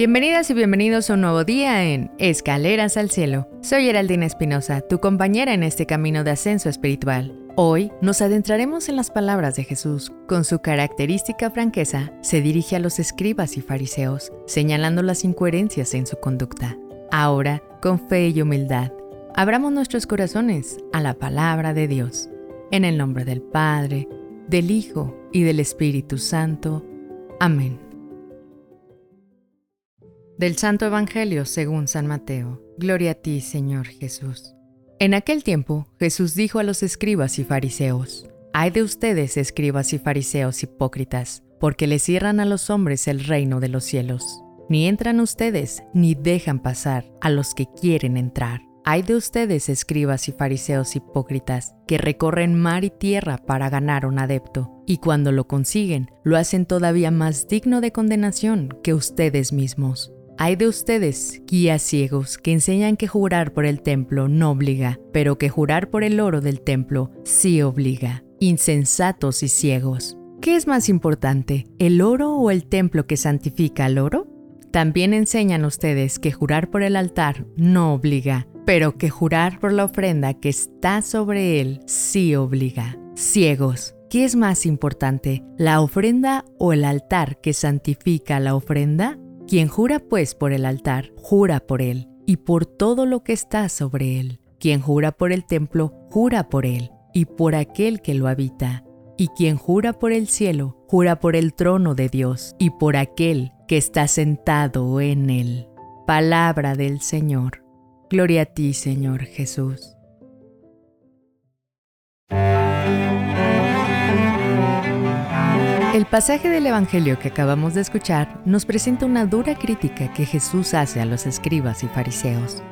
Bienvenidas y bienvenidos a un nuevo día en Escaleras al Cielo. Soy Geraldina Espinosa, tu compañera en este camino de ascenso espiritual. Hoy nos adentraremos en las palabras de Jesús. Con su característica franqueza, se dirige a los escribas y fariseos, señalando las incoherencias en su conducta. Ahora, con fe y humildad, abramos nuestros corazones a la palabra de Dios. En el nombre del Padre, del Hijo y del Espíritu Santo. Amén. Del Santo Evangelio según San Mateo. Gloria a ti, Señor Jesús. En aquel tiempo, Jesús dijo a los escribas y fariseos, Hay de ustedes, escribas y fariseos hipócritas, porque le cierran a los hombres el reino de los cielos. Ni entran ustedes, ni dejan pasar a los que quieren entrar. Hay de ustedes, escribas y fariseos hipócritas, que recorren mar y tierra para ganar un adepto, y cuando lo consiguen, lo hacen todavía más digno de condenación que ustedes mismos. Hay de ustedes, guías ciegos, que enseñan que jurar por el templo no obliga, pero que jurar por el oro del templo sí obliga. Insensatos y ciegos. ¿Qué es más importante, el oro o el templo que santifica al oro? También enseñan ustedes que jurar por el altar no obliga, pero que jurar por la ofrenda que está sobre él sí obliga. Ciegos. ¿Qué es más importante, la ofrenda o el altar que santifica la ofrenda? Quien jura pues por el altar, jura por él y por todo lo que está sobre él. Quien jura por el templo, jura por él y por aquel que lo habita. Y quien jura por el cielo, jura por el trono de Dios y por aquel que está sentado en él. Palabra del Señor. Gloria a ti, Señor Jesús. El pasaje del Evangelio que acabamos de escuchar nos presenta una dura crítica que Jesús hace a los escribas y fariseos.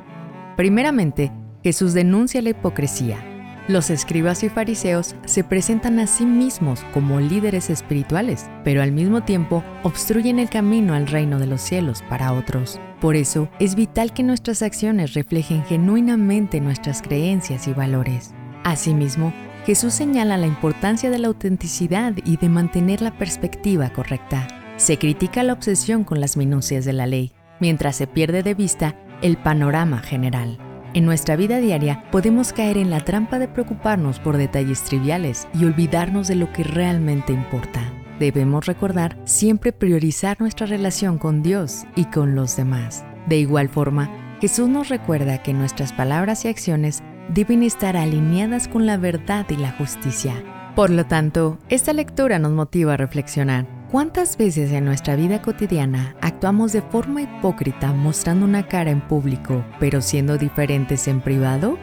Primeramente, Jesús denuncia la hipocresía. Los escribas y fariseos se presentan a sí mismos como líderes espirituales, pero al mismo tiempo obstruyen el camino al reino de los cielos para otros. Por eso es vital que nuestras acciones reflejen genuinamente nuestras creencias y valores. Asimismo, Jesús señala la importancia de la autenticidad y de mantener la perspectiva correcta. Se critica la obsesión con las minucias de la ley, mientras se pierde de vista el panorama general. En nuestra vida diaria podemos caer en la trampa de preocuparnos por detalles triviales y olvidarnos de lo que realmente importa. Debemos recordar siempre priorizar nuestra relación con Dios y con los demás. De igual forma, Jesús nos recuerda que nuestras palabras y acciones deben estar alineadas con la verdad y la justicia. Por lo tanto, esta lectura nos motiva a reflexionar. ¿Cuántas veces en nuestra vida cotidiana actuamos de forma hipócrita mostrando una cara en público, pero siendo diferentes en privado?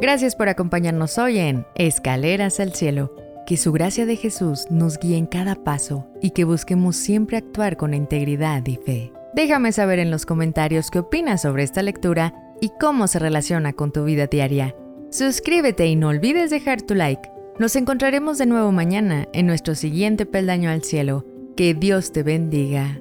Gracias por acompañarnos hoy en Escaleras al Cielo. Que su gracia de Jesús nos guíe en cada paso y que busquemos siempre actuar con integridad y fe. Déjame saber en los comentarios qué opinas sobre esta lectura y cómo se relaciona con tu vida diaria. Suscríbete y no olvides dejar tu like. Nos encontraremos de nuevo mañana en nuestro siguiente peldaño al cielo. Que Dios te bendiga.